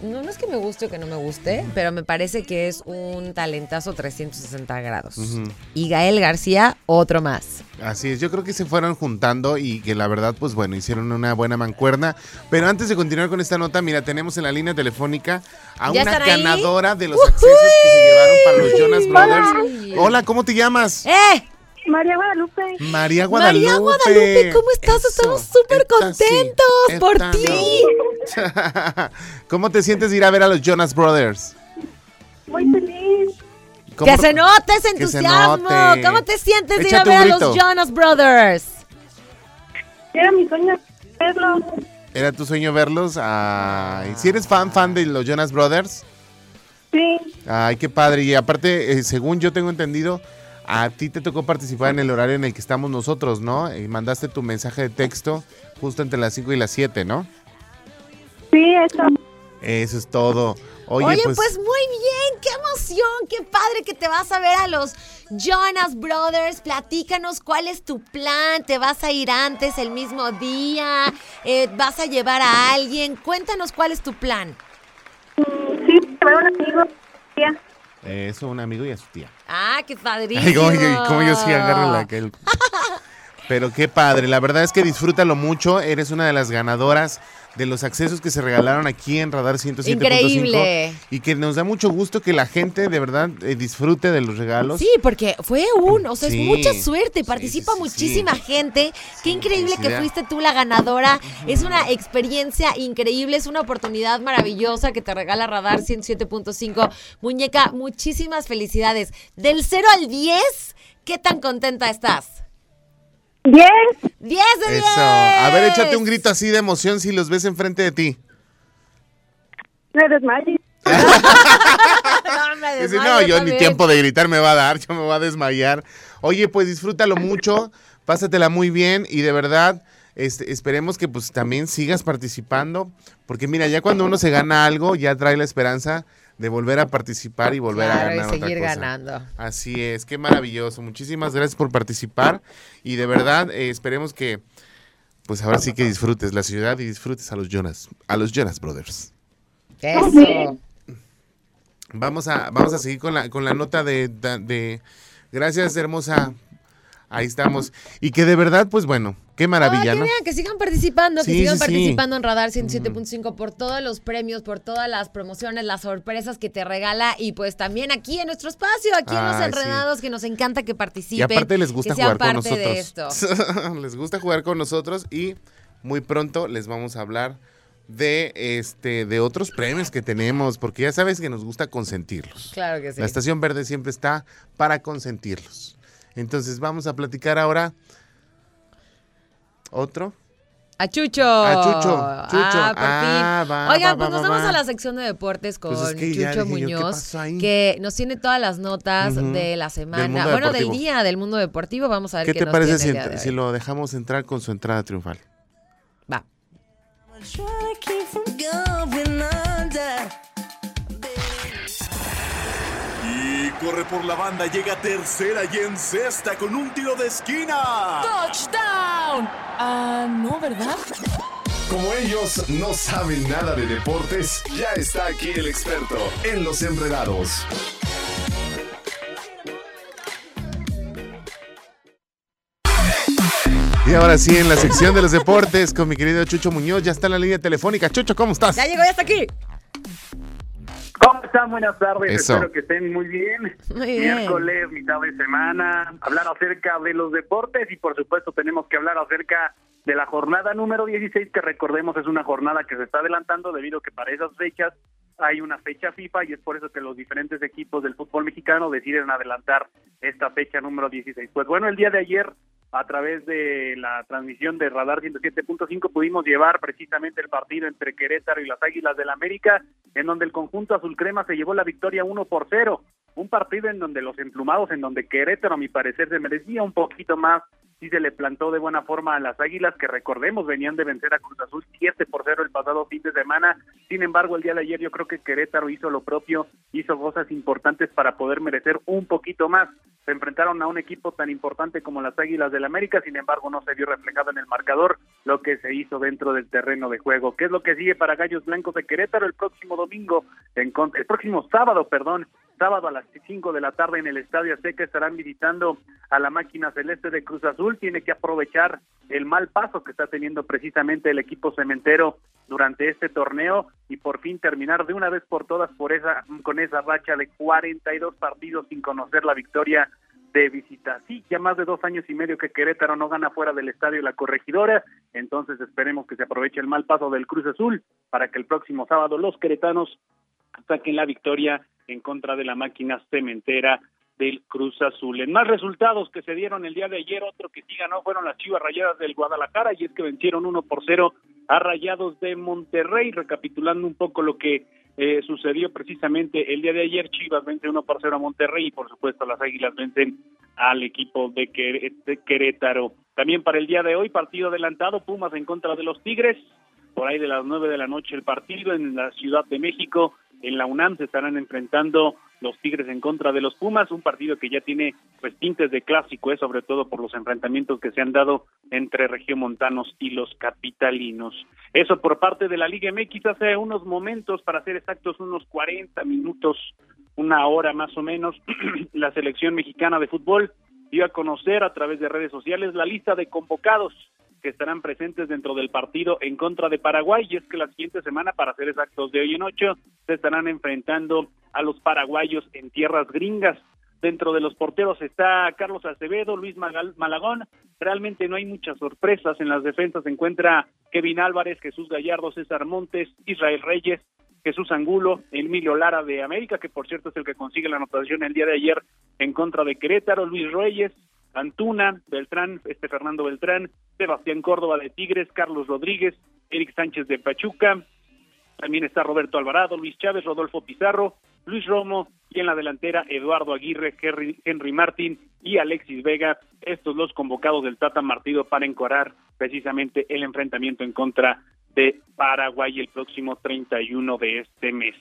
No, no es que me guste o que no me guste, pero me parece que es un talentazo 360 grados. Y Gael García, otro más. así es, yo creo que se fueron juntando y que la verdad, pues bueno, hicieron una buena mancuerna. Pero antes de continuar con esta nota, mira, tenemos en la línea telefónica a ¿Ya una ahí? ganadora de los accesos que se llevaron para los Jonas Brothers. Hola, ¿cómo te llamas? ¡Eh! María Guadalupe. María Guadalupe. María Guadalupe, ¿cómo estás? Eso, Estamos súper sí, contentos por ti. no. ¿Cómo te sientes de ir a ver a los Jonas Brothers? Muy feliz. ¿Cómo- Que se note ese entusiasmo. note. ¿Cómo te sientes de ir a ver a los. Jonas Brothers? Era mi sueño verlo. ¿Era tu sueño verlos? Ay, si eres fan, fan de los Jonas Brothers. Sí. Ay, qué padre. Y aparte, eh, según yo tengo entendido, a ti te tocó participar en el horario en el que estamos nosotros, ¿no? Y mandaste tu mensaje de texto justo entre las 5 y las 7, ¿no? Sí, eso. Eso es todo. Oye, Oye, pues, pues, muy bien, qué emoción, qué padre que te vas a ver a los Jonas Brothers. Platícanos cuál es tu plan, te vas a ir antes el mismo día, Eh, vas a llevar a alguien. Cuéntanos cuál es tu plan. Sí, llevé un amigo. Tía. eso, un amigo y a su tía. Ah, qué padrísimo. Yo- sí agarro la que Pero qué padre, la verdad es que disfrútalo mucho. Eres una de las ganadoras de los accesos que se regalaron aquí en Radar 107.5. Increíble. Y que nos da mucho gusto que la gente de verdad eh, disfrute de los regalos. Sí, porque fue un, o sea, Sí. es mucha suerte, participa sí, sí, muchísima gente. Qué increíble que fuiste tú la ganadora. Es una experiencia increíble, es una oportunidad maravillosa que te regala Radar 107.5. Muñeca, muchísimas felicidades. Del 0 al 10, ¿qué tan contenta estás? Bien. 10 de 10. Eso. A ver, échate un grito así de emoción si los ves enfrente de ti. Me desmayé. No, me Dice, desmayo no, yo ni tiempo de gritar me va a dar, yo me voy a desmayar. Oye, pues disfrútalo mucho, pásatela muy bien y de verdad este, esperemos que pues también sigas participando, porque mira, ya cuando uno se gana algo, ya trae la esperanza de volver a participar y volver a ganar y otra seguir cosa. ganando. Así es, qué maravilloso. Muchísimas gracias por participar y de verdad eh, esperemos que pues ahora sí que disfrutes la ciudad y disfrutes a los Jonas, a los Jonas Brothers. Eso. Vamos a, vamos a seguir con la, con la nota de, de- de- Gracias, hermosa. Ahí estamos. Y que de verdad, pues bueno, qué maravilla, Ah, que ¿no? que sigan participando, que Sí, sigan sí, sí. participando en Radar 107.5 por todos los premios, por todas las promociones, las sorpresas que te regala y pues también aquí en nuestro espacio, aquí en Los Ay. Enredados, que nos encanta que participen. Y aparte les gusta jugar con parte de esto. nosotros. les gusta jugar con nosotros y muy pronto les vamos a hablar de este de otros premios que tenemos, porque ya sabes que nos gusta consentirlos. Claro que sí. La Estación Verde siempre está para consentirlos. Entonces vamos a platicar ahora otro. A Chucho. A Chucho, Chucho. Ah, por Ah, fin. va, Oigan, va, pues va, nos va, vamos va. a la sección de deportes con Pues es que ya Chucho dije yo, ¿qué Muñoz, que nos tiene todas las notas de la semana, mundo bueno, deportivo. del día del mundo deportivo. Vamos a ver ¿Qué qué, te nos parece tiene si, el día de si lo dejamos entrar con su entrada triunfal? Va. Corre por la banda, llega tercera y en cesta con un tiro de esquina. ¡Touchdown! Ah, no, ¿verdad? Como ellos no saben nada de deportes, ya está aquí el experto en los enredados. Y ahora sí, en la sección de los deportes con mi querido Chucho Muñoz, ya está en la línea telefónica. Chucho, ¿cómo estás? Ya llegó, ya está aquí. ¿Cómo están? Buenas tardes. Eso. Espero que estén muy bien. Muy bien. Miércoles, mitad de semana, hablar acerca de los deportes y por supuesto tenemos que hablar acerca de la jornada número 16 que recordemos es una jornada que se está adelantando debido a que para esas fechas hay una fecha FIFA y es por eso que los diferentes equipos del fútbol mexicano deciden adelantar esta fecha número 16. Pues bueno, el día de ayer a través de la transmisión de Radar 107.5 pudimos llevar precisamente el partido entre Querétaro y las Águilas del América, en donde el conjunto azul crema se llevó la victoria 1 por 0. Un partido en donde los emplumados, en donde Querétaro, a mi parecer, se merecía un poquito más sí se le plantó de buena forma a las Águilas, que recordemos venían de vencer a Cruz Azul 7 por 0 el pasado fin de semana. Sin embargo, el día de ayer yo creo que Querétaro hizo lo propio, hizo cosas importantes para poder merecer un poquito más. Se enfrentaron a un equipo tan importante como las Águilas del América, sin embargo, no se vio reflejado en el marcador lo que se hizo dentro del terreno de juego. ¿Qué es lo que sigue para Gallos Blancos de Querétaro el próximo domingo? En, el próximo sábado, perdón, sábado a las 5 de la tarde en el Estadio Azteca estarán visitando a la máquina celeste de Cruz Azul. Tiene que aprovechar el mal paso que está teniendo precisamente el equipo cementero durante este torneo y por fin terminar de una vez por todas por esa con esa racha de 42 partidos sin conocer la victoria de visita. Sí, ya más de dos años y medio que Querétaro no gana fuera del estadio La Corregidora, entonces esperemos que se aproveche el mal paso del Cruz Azul para que el próximo sábado los queretanos saquen la victoria en contra de la máquina cementera del Cruz Azul. En más resultados que se dieron el día de ayer, otro que sí ganó fueron las Chivas Rayadas del Guadalajara y es que vencieron uno por cero a Rayados de Monterrey, recapitulando un poco lo que eh, sucedió precisamente el día de ayer, Chivas vence uno por cero a Monterrey y por supuesto las Águilas vencen al equipo de, Querétaro. También para el día de hoy, partido adelantado, Pumas en contra de los Tigres, por ahí de las nueve de la noche el partido en la Ciudad de México, en la UNAM se estarán enfrentando los Tigres en contra de los Pumas, un partido que ya tiene pues tintes de clásico, ¿eh? sobre todo por los enfrentamientos que se han dado entre regiomontanos y los capitalinos. Eso por parte de la Liga MX hace unos momentos, para ser exactos, unos 40 minutos, una hora más o menos, la selección mexicana de fútbol dio a conocer a través de redes sociales la lista de convocados estarán presentes dentro del partido en contra de Paraguay y es que la siguiente semana, para ser exactos de hoy en ocho, se estarán enfrentando a los paraguayos en tierras gringas. Dentro de los porteros está Carlos Acevedo, Luis Malagón. Realmente no hay muchas sorpresas. En las defensas se encuentra Kevin Álvarez, Jesús Gallardo, César Montes, Israel Reyes, Jesús Angulo, Emilio Lara de América, que por cierto es el que consigue la anotación el día de ayer en contra de Querétaro, Luis Reyes, Antuna, Beltrán, este Fernando Beltrán, Sebastián Córdoba de Tigres, Carlos Rodríguez, Eric Sánchez de Pachuca, también está Roberto Alvarado, Luis Chávez, Rodolfo Pizarro, Luis Romo y en la delantera Eduardo Aguirre, Henry, Martín y Alexis Vega, estos los convocados del Tata Martido para encorar precisamente el enfrentamiento en contra de Paraguay el próximo 31 de este mes.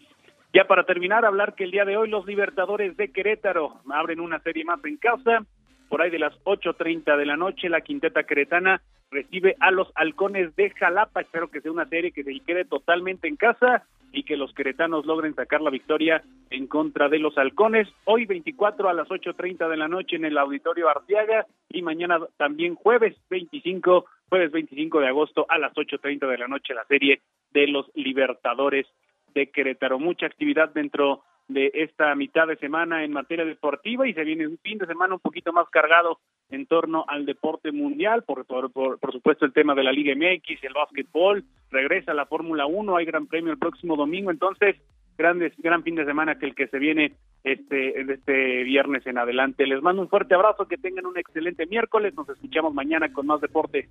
Ya para terminar, hablar que el día de hoy los Libertadores de Querétaro abren una serie más en casa por ahí de las 8.30 de la noche, la quinteta queretana recibe a los halcones de Jalapa. Espero que sea una serie que se quede totalmente en casa y que los queretanos logren sacar la victoria en contra de los halcones. Hoy 24 a las 8.30 de la noche en el Auditorio Arteaga y mañana también jueves 25, jueves 25 de agosto a las 8.30 de la noche la serie de los Libertadores de Querétaro. Mucha actividad dentro de esta mitad de semana en materia deportiva y se viene un fin de semana un poquito más cargado en torno al deporte mundial, por, por, por, supuesto el tema de la Liga MX, el básquetbol, regresa la Fórmula 1, hay gran premio el próximo domingo, entonces grandes, gran fin de semana que el que se viene este, este viernes en adelante. Les mando un fuerte abrazo, que tengan un excelente miércoles, nos escuchamos mañana con más deporte.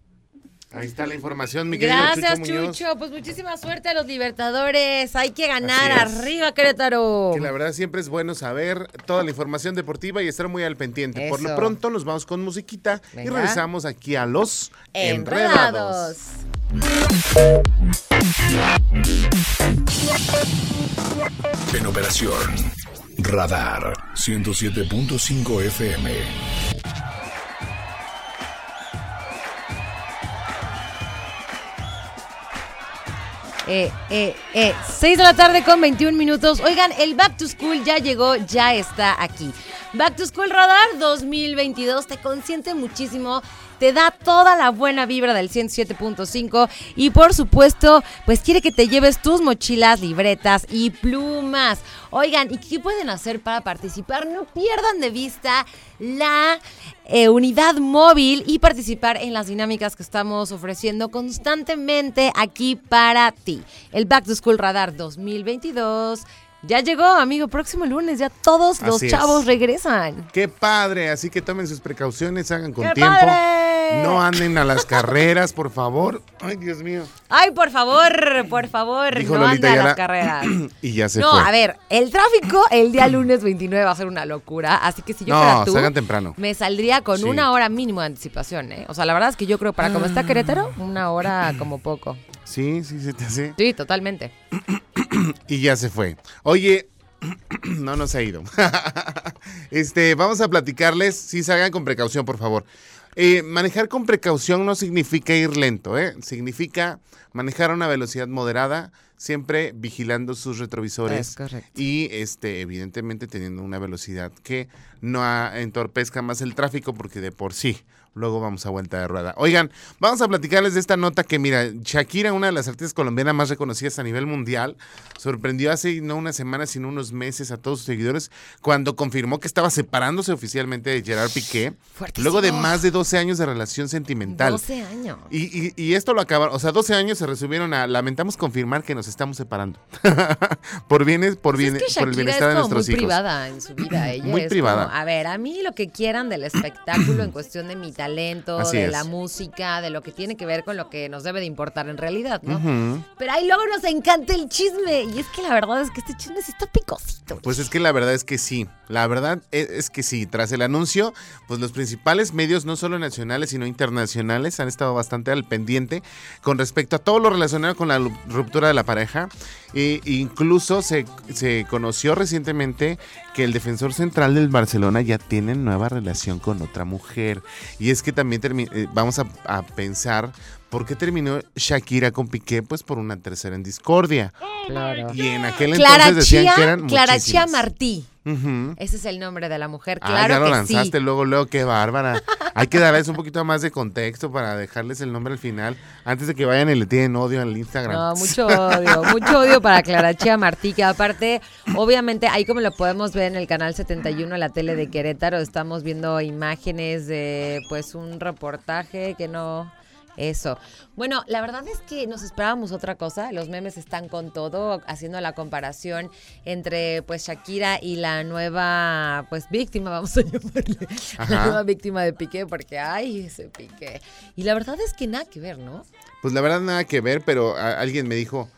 Ahí está la información, mi querido Gracias, Chucho, Pues muchísima suerte a los Libertadores. Hay que ganar arriba, Querétaro. Que la verdad siempre es bueno saber toda la información deportiva y estar muy al pendiente. Por lo pronto nos vamos con musiquita y regresamos aquí a los Enredados. En operación Radar 107.5 FM. Eh, eh, eh, 6 de la tarde con 21 minutos. Oigan, el Back to School ya llegó, ya está aquí. Back to School Radar 2022 te consiente muchísimo te da toda la buena vibra del 107.5 y por supuesto, pues quiere que te lleves tus mochilas, libretas y plumas. Oigan, ¿y qué pueden hacer para participar? No pierdan de vista la eh, unidad móvil y participar en las dinámicas que estamos ofreciendo constantemente aquí para ti. El Back to School Radar 2022 Ya llegó, amigo, próximo lunes, ya todos los Así es. chavos regresan. Qué padre, así que tomen sus precauciones, hagan con ¡Qué tiempo. padre! No anden a las carreras, por favor. Ay, Dios mío. Ay, por favor, por favor, Dijo no Lolita ande a Ayala. las carreras. y ya se no, fue. a ver, el tráfico el día lunes 29 va a ser una locura, así que si yo No, fuera tú, salgan temprano. me saldría con Sí. una hora mínimo de anticipación, ¿eh? O sea, la verdad es que yo creo para como está Querétaro, una hora como poco. Sí, sí, sí, sí. Sí, totalmente. Y ya se fue. Oye, no nos ha ido. este, vamos a platicarles. Sí, salgan con precaución, por favor. Eh, manejar con precaución no significa ir lento, ¿eh? Significa manejar a una velocidad moderada, siempre vigilando sus retrovisores. Es correcto. Y este, evidentemente teniendo una velocidad que no entorpezca más el tráfico, porque de por sí. Luego vamos a vuelta de rueda. Oigan, vamos a platicarles de esta nota que, mira, Shakira, una de las artistas colombianas más reconocidas a nivel mundial, sorprendió hace no una semana, sino unos meses a todos sus seguidores cuando confirmó que estaba separándose oficialmente de Gerard Piqué, Fuertísimo. luego de más de 12 años de relación sentimental. 12 años. Y, y- y esto lo acabaron, o sea, 12 años se resumieron a lamentamos confirmar que nos estamos separando. por bienes, por, Pues bien, es que por el bienestar es de nuestros muy hijos. privada en su vida. Ella Muy es privada. como, a ver, a mí lo que quieran del espectáculo en cuestión de mi talento, Así de es. la música, de lo que tiene que ver con lo que nos debe de importar en realidad, ¿no? Pero ahí luego nos encanta el chisme. Y es que la verdad es que este chisme sí está picosito. Pues es que la verdad es que sí, la verdad es, es que sí, tras el anuncio, pues los principales medios, no solo nacionales, sino internacionales, han estado bastante al pendiente con respecto a todo lo relacionado con la ruptura de la pareja. E incluso se, se conoció recientemente que el defensor central del Barcelona ya tiene nueva relación con otra mujer. Y es que también eh, vamos a, a pensar por qué terminó Shakira con Piqué, pues por una tercera en discordia. Claro. Y en aquel Clara entonces decían que eran Clara muchísimas. Ujú. Ese es el nombre de la mujer. Ah, Claro ya lo que lanzaste sí. luego, luego, qué bárbara. Hay que darles un poquito más de contexto para dejarles el nombre al final, antes de que vayan y le tienen odio al Instagram. No, mucho odio, mucho odio para Clara Chía Martí, que aparte, obviamente, ahí como lo podemos ver en el canal 71, la tele de Querétaro, estamos viendo imágenes de pues un reportaje que no... Eso. Bueno, la verdad es que nos esperábamos otra cosa. Los memes están con todo, haciendo la comparación entre pues Shakira y la nueva pues víctima, vamos a llamarle. La nueva víctima de Piqué, porque ay, ese Piqué. Y la verdad es que nada que ver, ¿no? Pues la verdad nada que ver, pero alguien me dijo,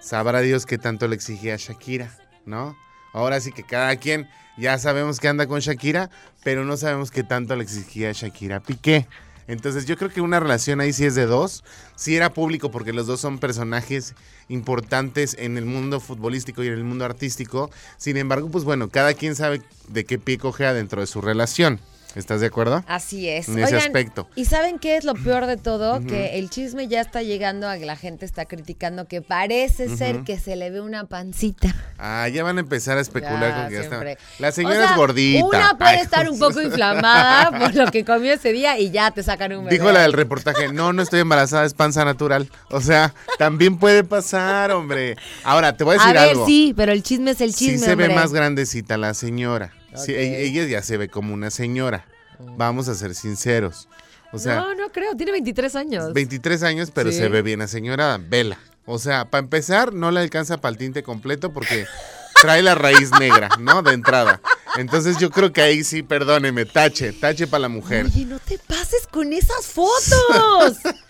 sabrá Dios qué tanto le exigía a Shakira, ¿no? Ahora sí que cada quien ya sabemos que anda con Shakira, pero no sabemos qué tanto le exigía a Shakira Piqué. Entonces yo creo que una relación ahí sí es de dos. Sí era público porque los dos son personajes importantes en el mundo futbolístico y en el mundo artístico. Sin embargo, pues bueno, cada quien sabe de qué pie cojea dentro de su relación. ¿Estás de acuerdo? Así es. En ese aspecto. ¿Y saben qué es lo peor de todo? Que el chisme ya está llegando a que la gente está criticando que parece ser que se le ve una pancita. Ah, ya van a empezar a especular Ya, con que ya está. La O señora sea, es gordita. Una puede Ay, estar un poco inflamada por lo que comió ese día y ya te sacan un bebé. Dijo la del reportaje, no, no estoy embarazada, es panza natural. O sea, también puede pasar, hombre. Ahora, te voy a A decir ver, algo. sí, pero el chisme es el chisme, sí se ve más grandecita la señora. Sí, e- ella ya se ve como una señora. Vamos a ser sinceros. O sea, no, no creo, tiene 23 años. 23 años, pero Sí. se ve bien la señora. Vela. O sea, para empezar, no le alcanza para el tinte completo porque trae la raíz negra, ¿no? De entrada. Entonces yo creo que ahí sí, perdóneme, tache, tache para la mujer. Oye, no te pases con esas fotos.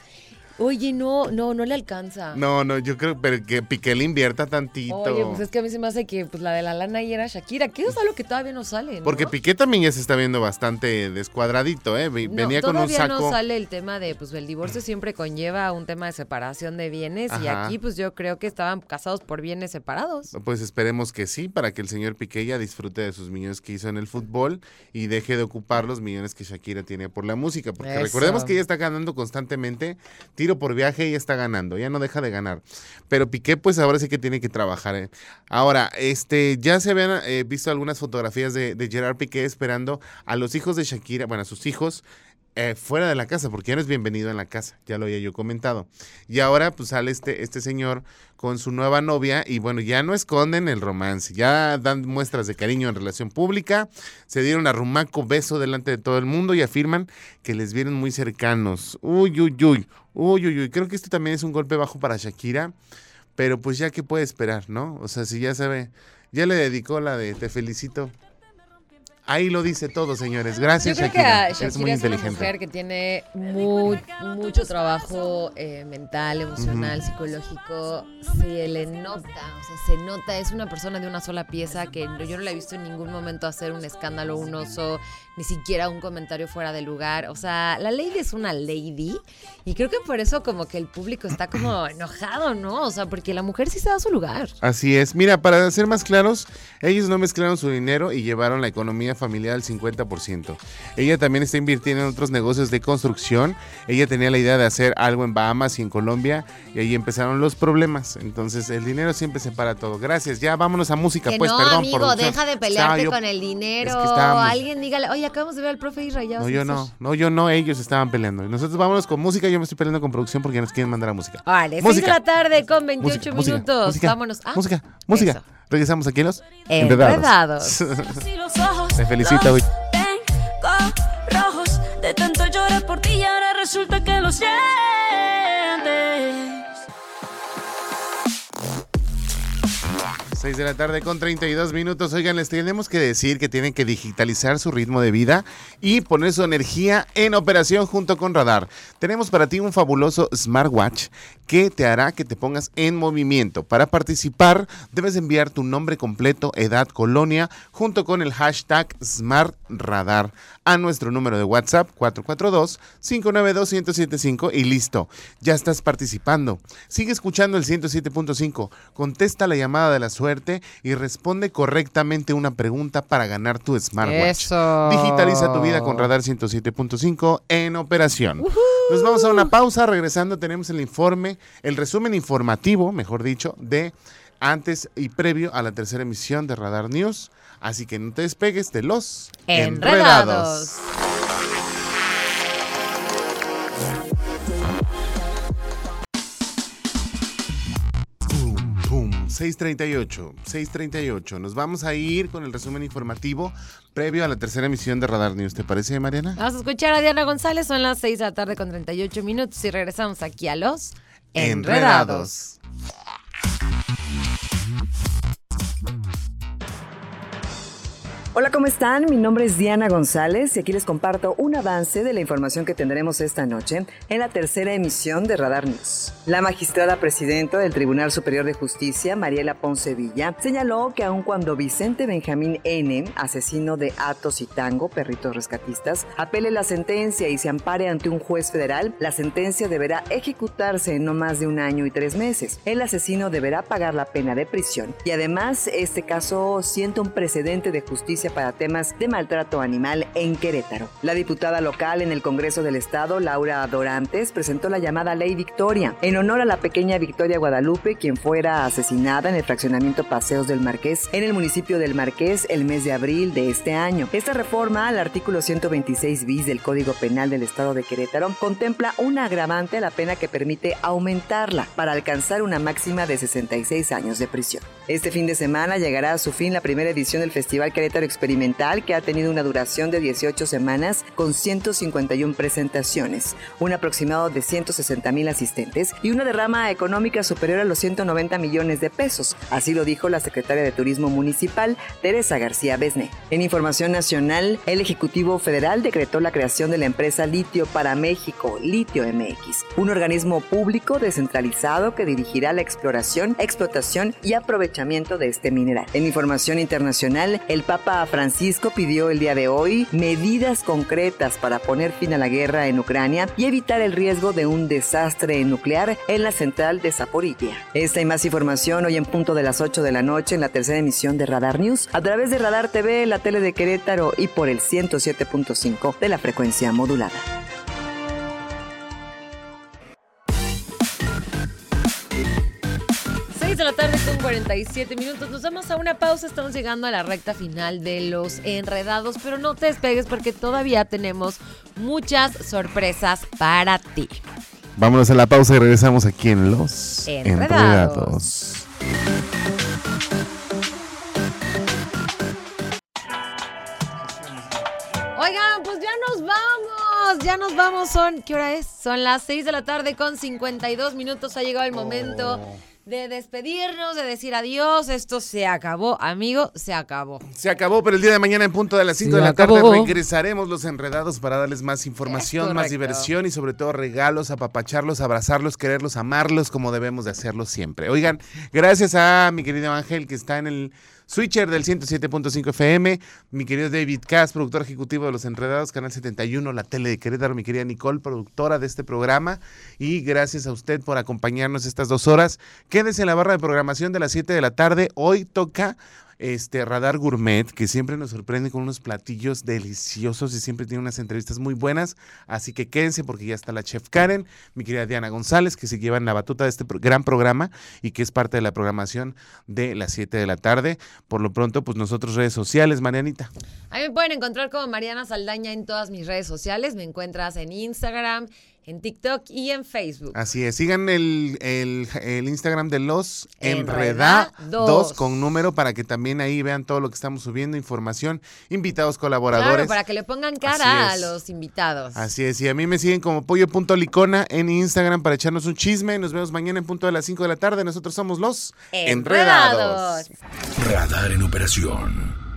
Oye, no, no, no le alcanza. No, no, yo creo pero que Piqué le invierta tantito. Oye, pues es que a mí se me hace que pues la de la lana y era Shakira, que eso es algo que todavía no sale, ¿no? Porque Piqué también ya se está viendo bastante descuadradito, ¿eh? Ve- No, Venía con un todavía saco. no sale el tema de, pues el divorcio siempre conlleva un tema de separación de bienes y Ajá. aquí pues yo creo que estaban casados por bienes separados. Pues esperemos que sí, para que el señor Piqué ya disfrute de sus millones que hizo en el fútbol y deje de ocupar los millones que Shakira tiene por la música. Porque Eso. recordemos que ella está ganando constantemente, por viaje, ella está ganando, ya no deja de ganar. Pero Piqué, pues ahora sí que tiene que trabajar. ¿eh? Ahora, este, ya se habían eh, visto algunas fotografías de, de Gerard Piqué esperando a los hijos de Shakira, bueno, a sus hijos. Eh, fuera de la casa, porque ya no es bienvenido en la casa, ya lo había yo comentado. Y ahora pues sale este, este señor con su nueva novia y bueno, ya no esconden el romance, ya dan muestras de cariño en relación pública, se dieron a rumaco beso delante de todo el mundo y afirman que les vieron muy cercanos. Uy, uy, uy, uy, uy, uy. Creo que esto también es un golpe bajo para Shakira, pero pues ya que puede esperar, ¿no? O sea, si ya sabe Ya le dedicó la de Te felicito. Ahí lo dice todo, señores. Gracias, Yo creo que Shakira. Shakira muy es una inteligente. mujer que tiene mu- mucho trabajo eh, mental, emocional, psicológico. Se le nota, o sea, se nota. Es una persona de una sola pieza que yo no la he visto en ningún momento hacer un escándalo, un oso, ni siquiera un comentario fuera de lugar. O sea, la lady es una lady y creo que por eso como que el público está como enojado, ¿no? O sea, porque la mujer sí se da su lugar. Así es. Mira, para ser más claros, ellos no mezclaron su dinero y llevaron la economía familiar al 50%. Ella también está invirtiendo en otros negocios de construcción. Ella tenía la idea de hacer algo en Bahamas y en Colombia y ahí empezaron los problemas. Entonces, el dinero siempre separa todo. Gracias. Ya vámonos a música, Que pues, no, perdón. amigo, deja de Estaba pelearte yo- con el dinero. es que estábamos- Alguien dígale, oye, acabamos de ver al profe Israel. No, yo hacer". no. No, yo no. Ellos estaban peleando. Nosotros vámonos con música. Yo me estoy peleando con producción porque nos quieren mandar a música. Vale, 6 de Música. la tarde con 28 Música, minutos. música, Vámonos. Ah, música, música. eso. Regresamos aquí los Enredados. Te felicito, güey. Tengo rojos de tanto llorar por ti y ahora resulta que lo 6 de la tarde con 32 minutos. Oigan, les tenemos que decir que tienen que digitalizar su ritmo de vida y poner su energía en operación junto con Radar. Tenemos para ti un fabuloso smartwatch que te hará que te pongas en movimiento. Para participar, debes enviar tu nombre completo, edad, colonia, junto con el hashtag SmartRadar a nuestro número de WhatsApp 442-592-1075 y listo, ya estás participando. Sigue escuchando el 107.5, contesta la llamada de la suerte y responde correctamente una pregunta para ganar tu smartwatch. Eso. Digitaliza tu vida con Radar 107.5 en operación. Nos vamos a una pausa, regresando tenemos el informe, el resumen informativo, mejor dicho, de antes y previo a la tercera emisión de Radar News. Así que no te despegues de los Enredados. Pum, pum, 638, 638. Nos vamos a ir con el resumen informativo previo a la tercera emisión de Radar News. ¿Te parece, Mariana? Vamos a escuchar a Diana González. Son las 6 de la tarde con 38 minutos y regresamos aquí a los Enredados. Hola, ¿cómo están? Mi nombre es Diana González y aquí les comparto un avance de la información que tendremos esta noche en la tercera emisión de Radar News. La magistrada presidenta del Tribunal Superior de Justicia, Mariela Ponce Villa, señaló que aun cuando Vicente Benjamín N., asesino de Atos y Tango, perritos rescatistas, apele la sentencia y se ampare ante un juez federal, la sentencia deberá ejecutarse en no más de un año y tres meses. El asesino deberá pagar la pena de prisión y además este caso sienta un precedente de justicia para temas de maltrato animal en Querétaro. La diputada local en el Congreso del Estado, Laura Dorantes, presentó la llamada Ley Victoria en honor a la pequeña Victoria Guadalupe, quien fuera asesinada en el fraccionamiento Paseos del Marqués en el municipio del Marqués el mes de abril de este año. Esta reforma al artículo 126 bis del Código Penal del Estado de Querétaro contempla una agravante a la pena que permite aumentarla para alcanzar una máxima de 66 años de prisión. Este fin de semana llegará a su fin la primera edición del Festival Querétaro Experimental que ha tenido una duración de 18 semanas con 151 presentaciones, un aproximado de 160 mil asistentes y una derrama económica superior a los 190 millones de pesos. Así lo dijo la secretaria de Turismo Municipal, Teresa García Besné. En información nacional, el Ejecutivo Federal decretó la creación de la empresa Litio para México, Litio MX, un organismo público descentralizado que dirigirá la exploración, explotación y aprovechamiento de este mineral. En información internacional, el Papa Francisco pidió el día de hoy medidas concretas para poner fin a la guerra en Ucrania y evitar el riesgo de un desastre nuclear en la central de Zaporilla. Esta y más información hoy en punto de las 8 de la noche en la tercera emisión de Radar News a través de Radar TV, la tele de Querétaro y por el 107.5 de la frecuencia modulada. De la tarde con 47 minutos. Nos vamos a una pausa. Estamos llegando a la recta final de los enredados, pero no te despegues porque todavía tenemos muchas sorpresas para ti. Vámonos a la pausa y regresamos aquí en Los Enredados. Enredados. Oigan, pues ya nos vamos, ya nos vamos. Son, ¿qué hora es? Son las 6 de la tarde con 52 minutos. Ha llegado el momento de despedirnos, de decir adiós. Esto se acabó, amigo, se acabó. Se acabó, pero el día de mañana en punto de las 5 Se de la acabó. tarde regresaremos los enredados para darles más información, más diversión y sobre todo regalos, apapacharlos, abrazarlos, quererlos, amarlos como debemos de hacerlo siempre. Oigan, gracias a mi querido Ángel que está en el switcher del 107.5 FM, mi querido David Cass, productor ejecutivo de Los Enredados, Canal 71, la tele de Querétaro, mi querida Nicole, productora de este programa y gracias a usted por acompañarnos estas dos horas. Quédese en la barra de programación de las 7 de la tarde. Hoy toca este Radar Gourmet, que siempre nos sorprende con unos platillos deliciosos y siempre tiene unas entrevistas muy buenas. Así que quédense porque ya está la chef Karen, mi querida Diana González, que se llevan la batuta de este gran programa y que es parte de la programación de las 7 de la tarde. Por lo pronto, pues nosotros redes sociales, Marianita. A mí me pueden encontrar como Mariana Saldaña en todas mis redes sociales. Me encuentras en Instagram, en TikTok y en Facebook. Así es, sigan el, el- el Instagram de los Enredados. Enredados con número para que también ahí vean todo lo que estamos subiendo, información, invitados colaboradores. Claro, para que le pongan cara a los invitados. Así es, y a mí me siguen como pollo.licona en Instagram para echarnos un chisme. Nos vemos mañana en punto de las 5 de la tarde. Nosotros somos los Enredados. Radar en operación.